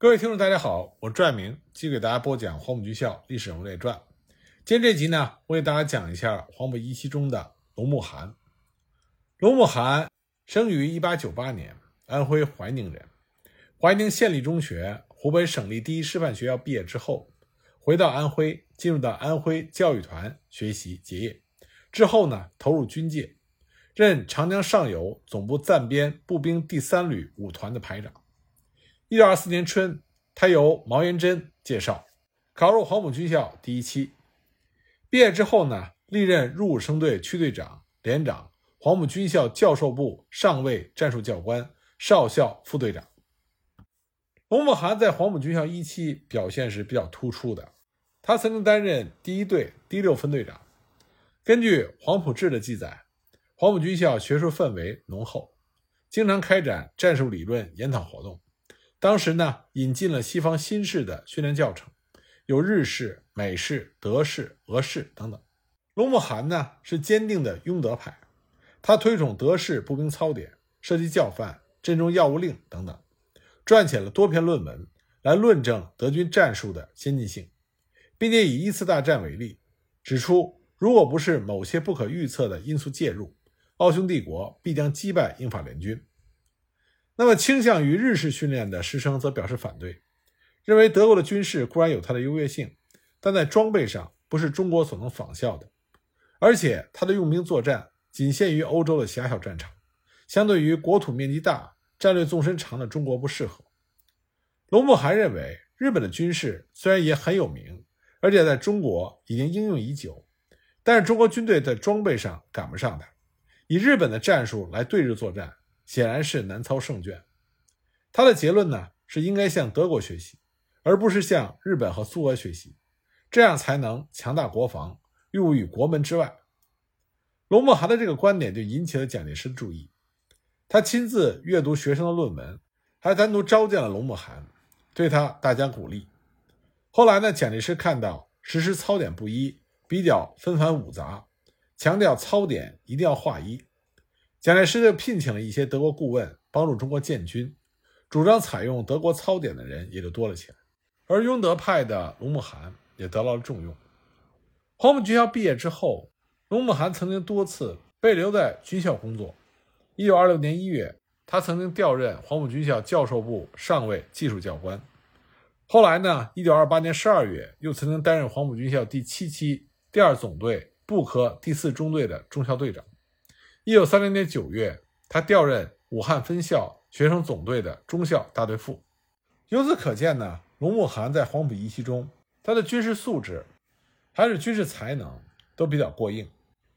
各位听众，大家好，我拽明继续给大家播讲黄埔军校历史人物列传。今天这集呢，我给大家讲一下黄埔一期中的龙慕涵。龙慕涵生于1898年，安徽怀宁人。怀宁县立中学、湖北省立第一师范学校毕业之后，回到安徽，进入到安徽教育团学习结业。之后呢，投入军界，任长江上游总部暂编步兵第三旅五团的排长。一九二四年春，他由毛延珍介绍考入黄埔军校第一期。毕业之后呢，历任入伍生队区队长、连长、黄埔军校教授部上尉战术教官、少校副队长。龙慕涵在黄埔军校一期表现是比较突出的，他曾经担任第一队第六分队长。根据《黄埔志》的记载，黄埔军校学术氛围浓厚，经常开展战术理论研讨活动。当时呢，引进了西方新式的训练教程，有日式、美式、德式、俄式等等。罗慕涵呢是坚定的拥德派，他推崇德式步兵操典，设计教范、阵中要务令等等，撰写了多篇论文来论证德军战术的先进性，并且以一次大战为例，指出如果不是某些不可预测的因素介入，奥匈帝国必将击败英法联军。那么，倾向于日式训练的师生则表示反对，认为德国的军事固然有它的优越性，但在装备上不是中国所能仿效的，而且它的用兵作战仅限于欧洲的狭小战场，相对于国土面积大、战略纵深长的中国不适合。龙慕涵认为，日本的军事虽然也很有名，而且在中国已经应用已久，但是中国军队在装备上赶不上它，以日本的战术来对日作战。显然是难操胜券。他的结论呢是应该向德国学习，而不是向日本和苏俄学习，这样才能强大国防，入于国门之外。龙慕涵的这个观点就引起了蒋介石的注意，他亲自阅读学生的论文，还单独召见了龙慕涵，对他大加鼓励。后来呢，蒋介石看到实施操点不一，比较纷繁芜杂，强调操点一定要划一。蒋介石就聘请了一些德国顾问帮助中国建军，主张采用德国操典的人也就多了起来。而拥德派的龙慕涵也得到了重用。黄埔军校毕业之后，龙慕涵曾经多次被留在军校工作。一九二六年一月，他曾经调任黄埔军校教授部上尉技术教官。后来呢，一九二八年十二月，又曾经担任黄埔军校第七期第二总队步科第四中队的中校队长。一九三零年九月，他调任武汉分校学生总队的中校大队副。由此可见呢，龙慕涵在黄埔一期中，他的军事素质还是军事才能都比较过硬，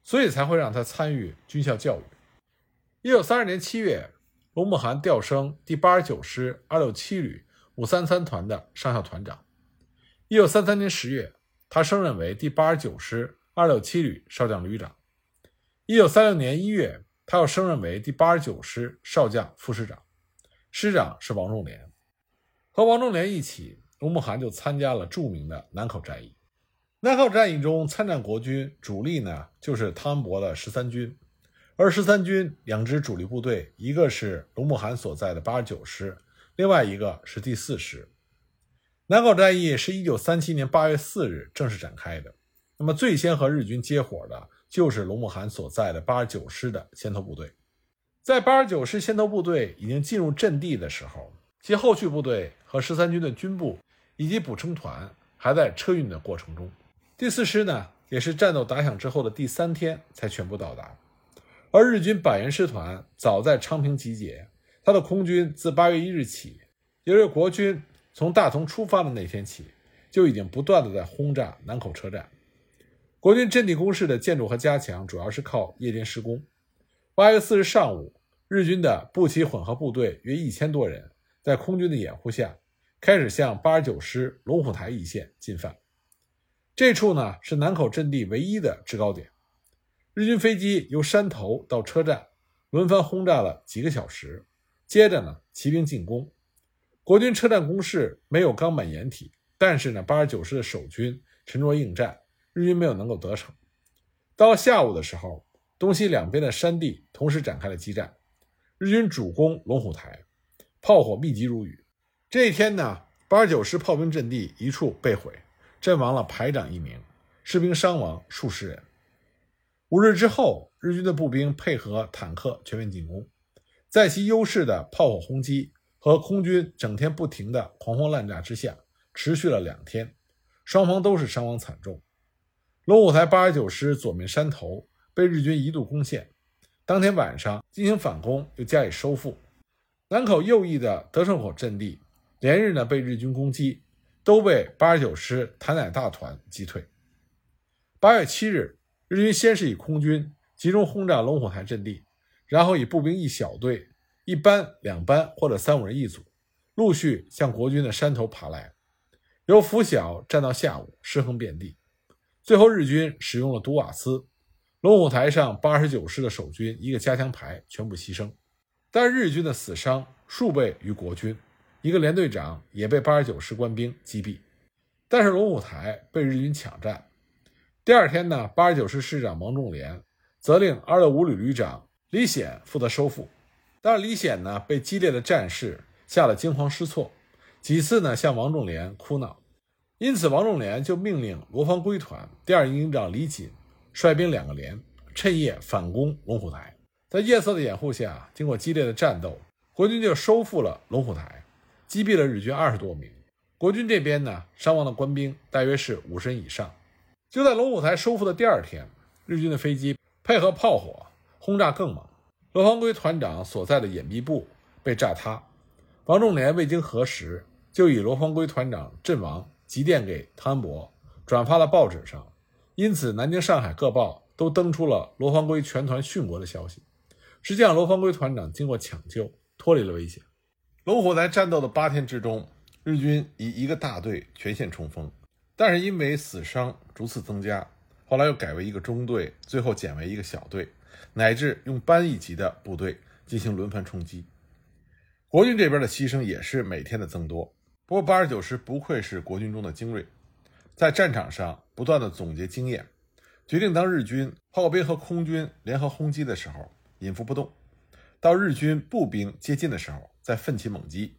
所以才会让他参与军校教育。一九三二年七月，龙慕涵调升第八十九师二六七旅五三三团的上校团长。一九三三年十月，他升任为第八十九师二六七旅少将旅长。一九三六年一月，他又升任为第八十九师少将副师长，师长是王仲廉。和王仲廉一起，卢慕涵就参加了著名的南口战役。南口战役中，参战国军主力呢就是汤恩伯的十三军，而十三军两支主力部队，一个是卢慕涵所在的八十九师，另外一个是第四师。南口战役是一九三七年八月四日正式展开的，那么最先和日军接火的。就是龙慕涵所在的八十九师的先头部队，在八十九师先头部队已经进入阵地的时候，其后续部队和十三军的军部以及补充团还在车运的过程中。第四师呢，也是战斗打响之后的第三天才全部到达。而日军百元师团早在昌平集结，他的空军自八月一日起，也就是国军从大同出发的那天起，就已经不断的在轰炸南口车站。国军阵地工事的建筑和加强，主要是靠夜间施工。八月四日上午，日军的步骑混合部队约一千多人，在空军的掩护下，开始向八十九师龙虎台一线进犯。这处呢是南口阵地唯一的制高点。日军飞机由山头到车站，轮番轰炸了几个小时。接着呢，骑兵进攻。国军车站工事没有钢板掩体，但是呢，八十九师的守军沉着应战。日军没有能够得逞。到下午的时候，东西两边的山地同时展开了激战。日军主攻龙虎台，炮火密集如雨。这一天呢，八十九师炮兵阵地一处被毁，阵亡了排长一名，士兵伤亡数十人。五日之后，日军的步兵配合坦克全面进攻，在其优势的炮火轰击和空军整天不停的狂轰滥炸之下，持续了两天，双方都是伤亡惨重。龙虎台八十九师左面山头被日军一度攻陷，当天晚上进行反攻，又加以收复。南口右翼的德胜口阵地连日呢被日军攻击，都被八十九师谭乃大团击退。八月七日。日军先是以空军集中轰炸龙虎台阵地，然后以步兵一小队、一班、两班或者三五人一组，陆续向国军的山头爬来，由拂晓战到下午，尸横遍地。最后，日军使用了毒瓦斯，龙虎台上八十九师的守军一个加强排全部牺牲，但日军的死伤数倍于国军，一个连队长也被八十九师官兵击毙。但是龙虎台被日军抢占。第二天呢，八十九师师长王仲廉责令二六五旅旅长李显负责收复。但是李显呢，被激烈的战事吓得惊慌失措，几次呢向王仲廉哭闹。因此，王仲廉就命令罗芳归团第二营营长李锦率兵两个连，趁夜反攻龙虎台。在夜色的掩护下，经过激烈的战斗，国军就收复了龙虎台，击毙了日军二十多名。国军这边呢，伤亡的官兵大约是五十人以上。就在龙虎台收复的第二天，日军的飞机配合炮火轰炸更猛，罗芳圭团长所在的掩蔽部被炸塌。王仲廉未经核实，就以罗芳圭团长阵亡急电给汤恩伯，转发到报纸上。因此，南京、上海各报都登出了罗方圭全团殉国的消息。实际上，罗方圭团长经过抢救，脱离了危险。龙虎在战斗的八天之中，日军以一个大队全线冲锋。但是因为死伤逐次增加，后来又改为一个中队，最后减为一个小队，乃至用班一级的部队进行轮番冲击。国军这边的牺牲也是每天的增多。不过八十九师不愧是国军中的精锐，在战场上不断的总结经验，决定当日军炮兵和空军联合轰击的时候隐伏不动，到日军步兵接近的时候再奋起猛击。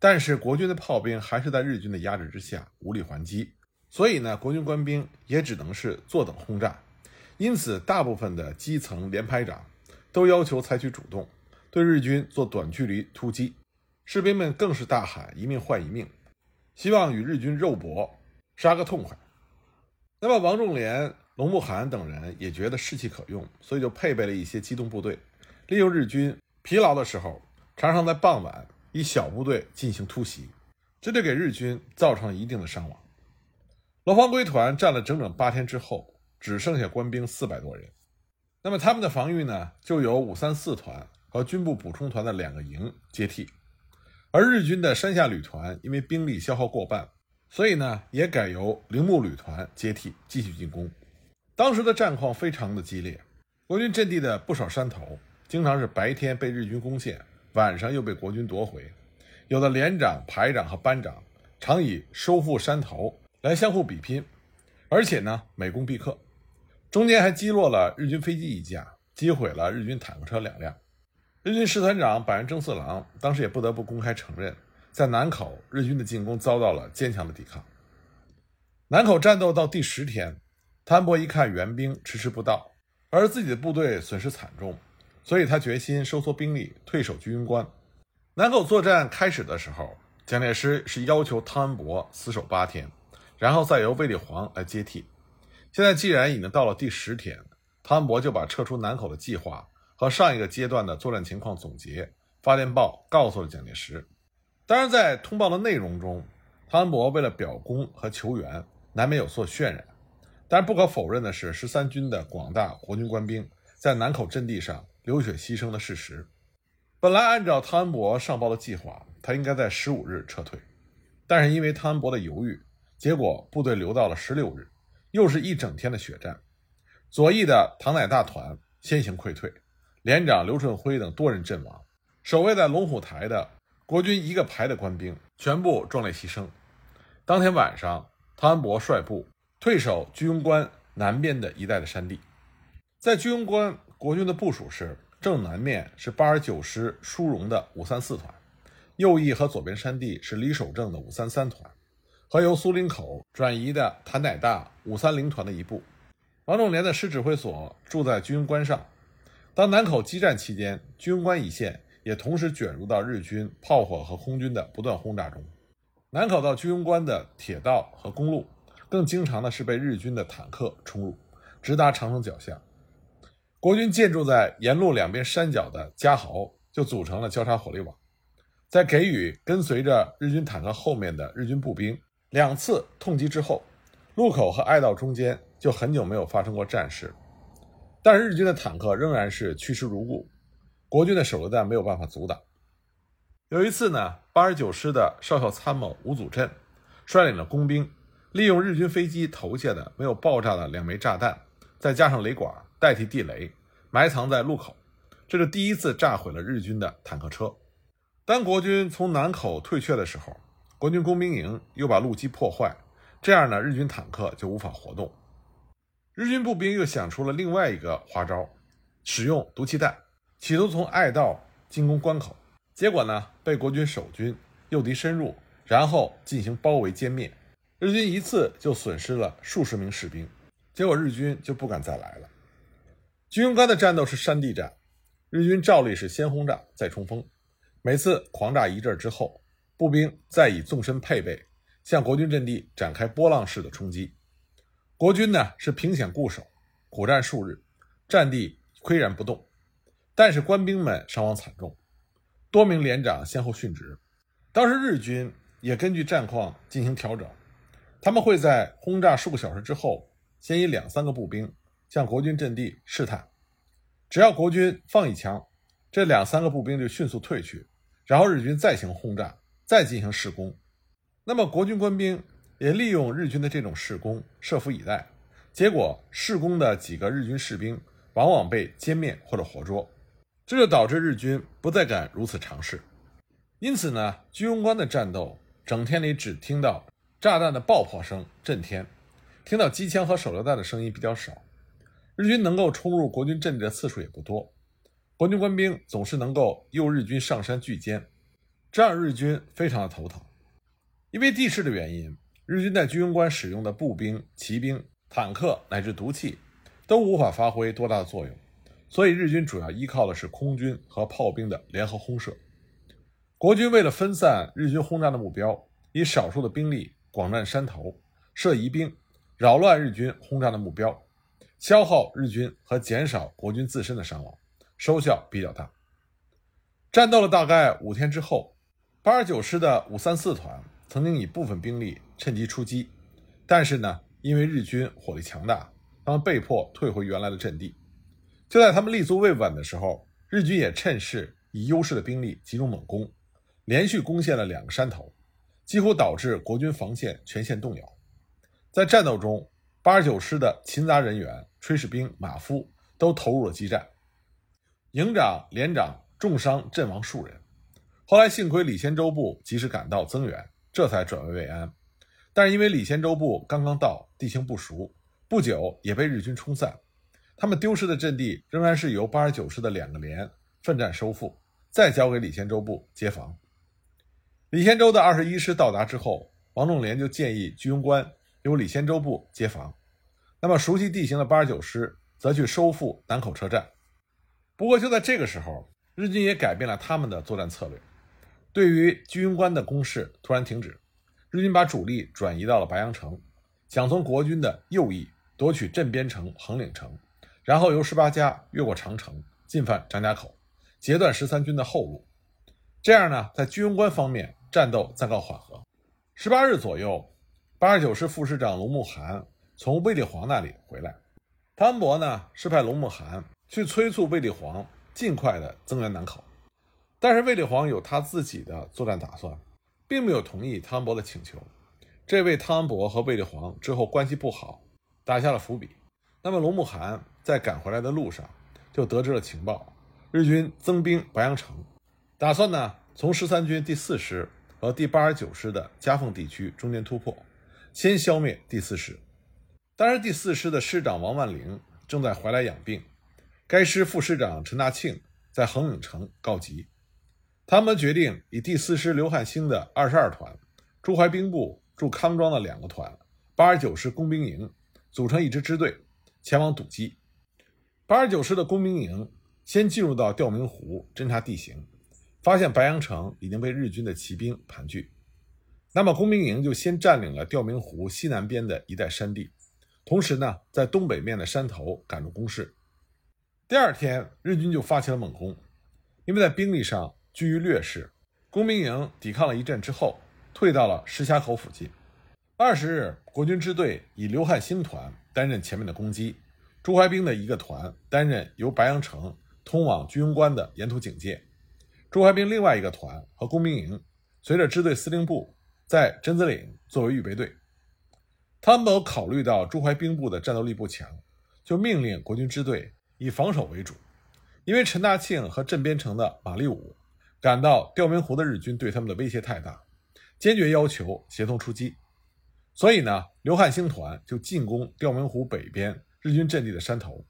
但是国军的炮兵还是在日军的压制之下无力还击，所以呢，国军官兵也只能是坐等轰炸。因此，大部分的基层连排长都要求采取主动，对日军做短距离突击。士兵们更是大喊“一命换一命”，希望与日军肉搏，杀个痛快。那么，王仲廉、龙慕涵等人也觉得士气可用，所以就配备了一些机动部队，利用日军疲劳的时候，常常在傍晚。以小部队进行突袭，这就给日军造成了一定的伤亡。罗方归团战了整整八天之后，只剩下官兵四百多人。那么他们的防御呢，就由五三四团和军部补充团的两个营接替。而日军的山下旅团因为兵力消耗过半，所以呢，也改由铃木旅团接替继续进攻。当时的战况非常的激烈，国军阵地的不少山头经常是白天被日军攻陷。晚上又被国军夺回，有的连长、排长和班长常以收复山头来相互比拼，而且呢每攻必克。中间还击落了日军飞机一架，击毁了日军坦克车两辆。日军师团长板垣征四郎当时也不得不公开承认，在南口日军的进攻遭到了坚强的抵抗。南口战斗到第十天，汤恩伯一看援兵迟迟不到，而自己的部队损失惨重。所以他决心收缩兵力，退守居庸关。南口作战开始的时候，蒋介石是要求汤恩伯死守八天，然后再由卫立煌来接替。现在既然已经到了第十天，汤恩伯就把撤出南口的计划和上一个阶段的作战情况总结发电报告诉了蒋介石。当然，在通报的内容中，汤恩伯为了表功和求援，难免有所渲染。但是不可否认的是，十三军的广大国军官兵在南口阵地上。流血牺牲的事实，本来按照汤恩伯上报的计划，他应该在十五日撤退，但是因为汤恩伯的犹豫，结果部队留到了十六日，又是一整天的血战。左翼的唐乃大团先行溃退，连长刘顺辉等多人阵亡，守卫在龙虎台的国军一个排的官兵全部壮烈牺牲。当天晚上，汤恩伯率部退守居庸关南边的一带的山地，在居庸关。国军的部署是正南面是八十九师殊荣的五三四团，右翼和左边山地是李守正的五三三团，和由苏林口转移的谭乃大五三零团的一部。王仲廉的师指挥所住在居庸关上。当南口激战期间，居庸关一线也同时卷入到日军炮火和空军的不断轰炸中。南口到居庸关的铁道和公路，更经常的是被日军的坦克冲入，直达长城脚下。国军建筑在沿路两边山脚的夹壕，就组成了交叉火力网。在给予跟随着日军坦克后面的日军步兵两次痛击之后，路口和隘道中间。就很久没有发生过战事，但是日军的坦克仍然是趋势如故，国军的手榴弹没有办法阻挡。有一次呢，八十九师的少校参谋吴祖镇率领了工兵，利用日军飞机投下的没有爆炸的两枚炸弹，再加上雷管代替地雷，埋藏在路口，这是第一次炸毁了日军的坦克车。当国军从南口退却的时候，国军工兵营又把路基破坏，这样呢，日军坦克就无法活动。日军步兵又想出了另外一个花招，使用毒气弹，企图从隘道进攻关口。结果呢，被国军守军诱敌深入，然后进行包围歼灭。日军一次就损失了数十名士兵，结果日军就不敢再来了。居庸关的战斗是山地战，日军照例是先轰炸再冲锋，每次狂炸一阵之后，步兵再以纵深配备向国军阵地展开波浪式的冲击。国军呢是凭险固守，苦战数日，战地岿然不动。但是官兵们伤亡惨重，多名连长先后殉职。当时日军也根据战况进行调整，他们会在轰炸数个小时之后，先以两三个步兵向国军阵地试探，只要国军放一枪，这两三个步兵就迅速退去，然后日军再行轰炸，再进行试攻。那么国军官兵。也利用日军的这种试攻，设伏以待，结果试攻的几个日军士兵往往被歼灭或者活捉，这就导致日军不再敢如此尝试。因此呢，居庸关的战斗整天里只听到炸弹的爆破声震天，听到机枪和手榴弹的声音比较少。日军能够冲入国军阵地的次数也不多，国军官兵总是能够诱日军上山拒歼，这让日军非常的头疼，因为地势的原因。日军在居庸关使用的步兵、骑兵、坦克乃至毒气，都无法发挥多大的作用，所以日军主要依靠的是空军和炮兵的联合轰射。国军为了分散日军轰炸的目标，以少数的兵力广占山头，设疑兵，扰乱日军轰炸的目标，消耗日军和减少国军自身的伤亡，收效比较大。战斗了大概五天之后，八十九师的五三四团。曾经以部分兵力趁机出击，但是呢，因为日军火力强大，他们被迫退回原来的阵地。就在他们立足未稳的时候，日军也趁势以优势的兵力集中猛攻，连续攻陷了两个山头，几乎导致国军防线全线动摇。在战斗中，八十九师的勤杂人员、炊事兵、马夫都投入了激战，营长、连长重伤阵亡数人。后来幸亏李先洲部及时赶到增援。这才转危为安，但是因为李先洲部刚刚到，地形不熟，不久也被日军冲散。他们丢失的阵地仍然是由八十九师的两个连奋战收复，再交给李先洲部接防。李先洲的二十一师到达之后，王仲廉就建议居庸关由李先洲部接防，那么熟悉地形的八十九师则去收复南口车站。不过就在这个时候，日军也改变了他们的作战策略。对于居庸关的攻势突然停止，日军把主力转移到了白羊城，想从国军的右翼夺取镇边城、横岭城，然后由十八家越过长城进犯张家口，截断十三军的后路。这样呢，在居庸关方面战斗暂告缓和。十八日左右，八十九师副师长龙慕寒从卫立煌那里回来，汤恩伯呢是派龙慕寒去催促卫立煌尽快的增援南口。但是卫立煌有他自己的作战打算，并没有同意汤恩伯的请求，这为汤恩伯和卫立煌之后关系不好打下了伏笔。那么龙慕寒在赶回来的路上就得知了情报，日军增兵白羊城，打算呢从十三军第四师和第八十九师的夹缝地区中间突破，先消灭第四师。当然，第四师的师长王万龄正在怀来养病，该师副师长陈大庆在横岭城告急。他们决定以第四师刘汉兴的二十二团、朱怀兵部驻康庄的两个团、八十九师工兵营组成一支支队，前往堵击。八十九师的工兵营先进入到吊明湖侦察地形，发现白羊城已经被日军的骑兵盘踞。那么工兵营就先占领了吊明湖西南边的一带山地，同时呢，在东北面的山头赶住攻势。第二天，日军就发起了猛攻，因为在兵力上居于劣势，工兵营抵抗了一阵之后，退到了石峡口附近。二十日，国军支队以刘汉新团担任前面的攻击，朱怀兵的一个团担任由白杨城通往居庸关的沿途警戒，朱怀兵另外一个团和工兵营随着支队司令部。在榛子岭作为预备队，汤恩伯考虑到朱怀兵部的战斗力不强，就命令国军支队以防守为主。因为陈大庆和镇边城的马立武感到吊明湖的日军对他们的威胁太大，坚决要求协同出击。所以呢，刘汉兴团就进攻吊明湖北边日军阵地的山头。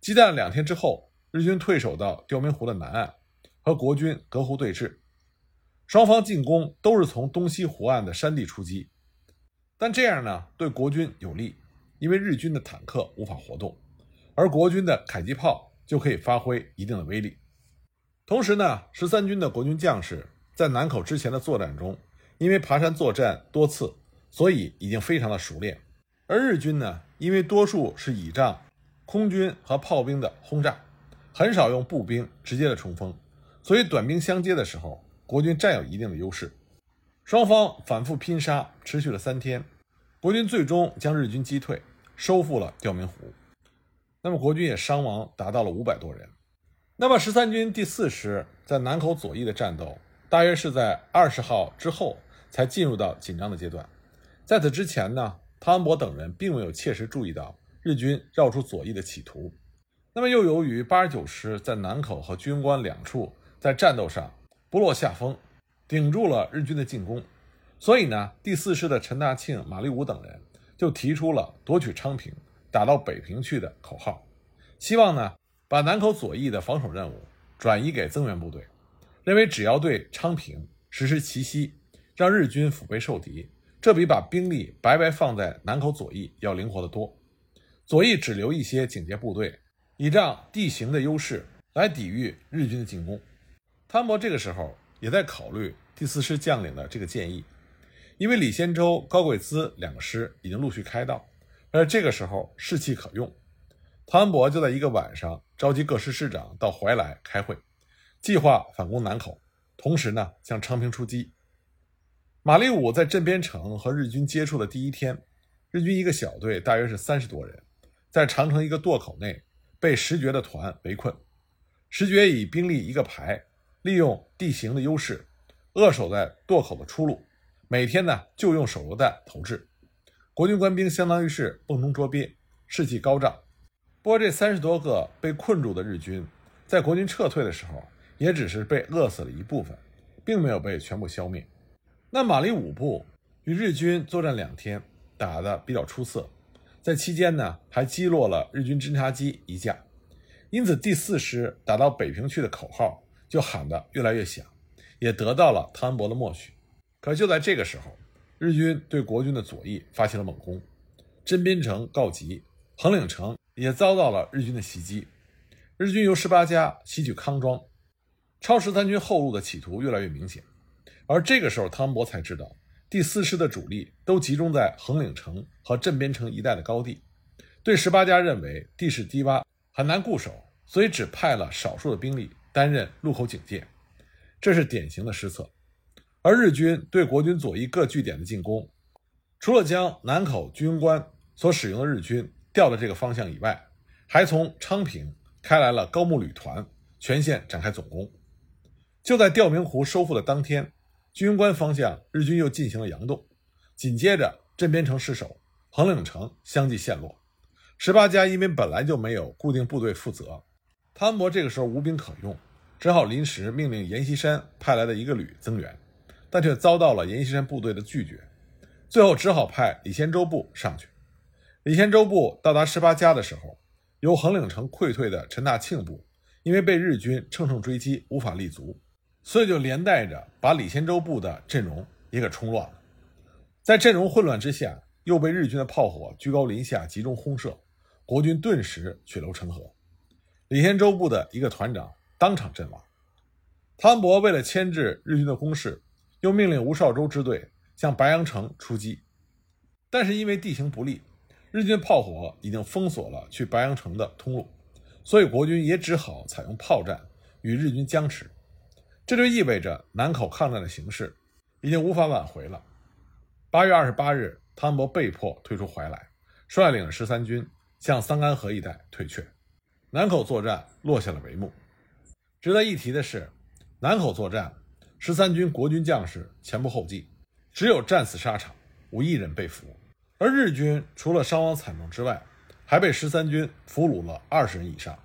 激战两天之后，日军退守到吊明湖的南岸，和国军隔湖对峙。双方进攻都是从东西湖岸的山地出击，但这样呢对国军有利，因为日军的坦克无法活动，而国军的迫击炮就可以发挥一定的威力。同时呢，十三军的国军将士在南口之前的作战中，因为爬山作战多次，所以已经非常的熟练。而日军呢，因为多数是倚仗空军和炮兵的轰炸，很少用步兵直接的冲锋，所以短兵相接的时候。国军占有一定的优势，双方反复拼杀，持续了三天，国军最终将日军击退，收复了吊明湖。那么国军也伤亡达到了五百多人。那么十三军第四师在南口左翼的战斗，大约是在二十号之后才进入到紧张的阶段。在此之前呢，汤恩伯等人并没有切实注意到日军绕出左翼的企图。那么又由于八十九师在南口和居庸关两处在战斗上。不落下风，顶住了日军的进攻，所以呢，第四师的陈大庆、马立武等人就提出了夺取昌平、打到北平去的口号，希望呢把南口左翼的防守任务转移给增援部队，认为只要对昌平实施奇袭，让日军腹背受敌，这比把兵力白白放在南口左翼要灵活得多。左翼只留一些警戒部队，倚仗地形的优势来抵御日军的进攻。汤博这个时候也在考虑第四师将领的这个建议，因为李先洲、高贵滋两个师已经陆续开到，而这个时候士气可用。汤恩伯就在一个晚上召集各师师长到怀来开会，计划反攻南口，同时呢向昌平出击。马立武在镇边城和日军接触的第一天，日军一个小队大约是三十多人，在长城一个垛口内被石觉的团围困，石觉以兵力一个排。利用地形的优势，扼守在垛口的出路，每天呢就用手榴弹投掷。国军官兵相当于是瓮中捉鳖，士气高涨。不过这三十多个被困住的日军，在国军撤退的时候，也只是被饿死了一部分，并没有被全部消灭。那马立武部与日军作战两天，打得比较出色，在期间呢还击落了日军侦察机一架，因此第四师打到北平去的口号。就喊得越来越响，也得到了汤恩伯的默许。可就在这个时候，日军对国军的左翼发起了猛攻，真边城告急，横岭城也遭到了日军的袭击。日军由十八家袭取康庄，抄十三军后路的企图越来越明显。而这个时候，汤恩伯才知道第四师的主力都集中在横岭城和镇边城一带的高地，对十八家认为地势低洼，很难固守，所以只派了少数的兵力。担任路口警戒，这是典型的失策。而日军对国军左翼各据点的进攻，除了将南口军官所使用的日军调的这个方向以外，还从昌平开来了高木旅团，全线展开总攻。就在吊明湖收复的当天，居庸关方向日军又进行了佯动，紧接着镇边城失守，横岭城相继陷落。十八家因为本来就没有固定部队负责，汤恩伯这个时候无兵可用。只好临时命令阎锡山派来的一个旅增援，但却遭到了阎锡山部队的拒绝。最后只好派李先洲部上去。李仙洲部到达十八家的时候，由横岭城溃退的陈大庆部因为被日军乘胜追击，无法立足，所以就连带着把李仙洲部的阵容也给冲乱了。在阵容混乱之下，又被日军的炮火居高临下集中轰射，国军顿时血流成河。李仙洲部的一个团长当场阵亡。汤恩伯为了牵制日军的攻势，又命令吴绍周支队向白杨城出击，但是因为地形不利，日军炮火已经封锁了去白洋城的通路，所以国军也只好采用炮战与日军僵持。这就意味着南口抗战的形势已经无法挽回了。八月二十八日，汤恩伯被迫退出怀来，率领十三军向桑干河一带退却，南口作战落下了帷幕。值得一提的是，南口作战，十三军国军将士前仆后继，只有战死沙场，无一人被俘；而日军除了伤亡惨重之外，还被十三军俘虏了二十人以上，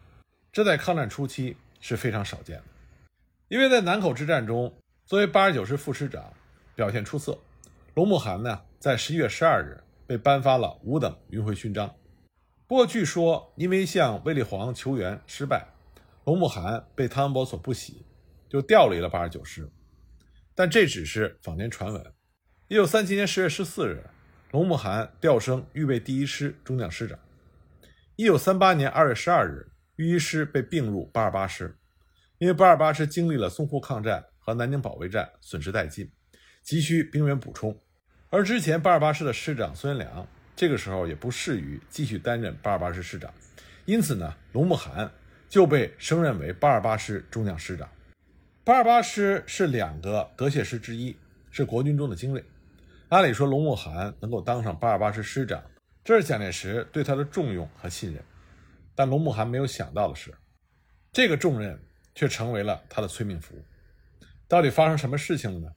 这在抗战初期是非常少见的。因为在南口之战中，作为八十九师副师长，表现出色，龙慕涵呢，在十一月十二日被颁发了五等云辉勋章。不过，据说因为向卫立煌求援失败，龙慕涵被汤恩伯所不喜，就调离了八十九师。但这只是坊间传闻。一九三七年十月十四日，龙慕涵调升预备第一师中将师长。一九三八年二月十二日，豫一师被并入八二八师。因为八二八师经历了淞沪抗战和南京保卫战，损失殆尽，急需兵员补充。而之前八二八师的师长孙元良，这个时候也不适于继续担任八二八师师长，因此呢，龙慕涵就被升任为八二八师中将师长。八二八师是两个德械师之一，是国军中的精锐。按理说，龙慕涵能够当上八二八师师长，这是蒋介石对他的重用和信任。但龙慕涵没有想到的是，这个重任。却成为了他的催命符。到底发生什么事情了呢？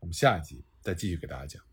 我们下一集再继续给大家讲。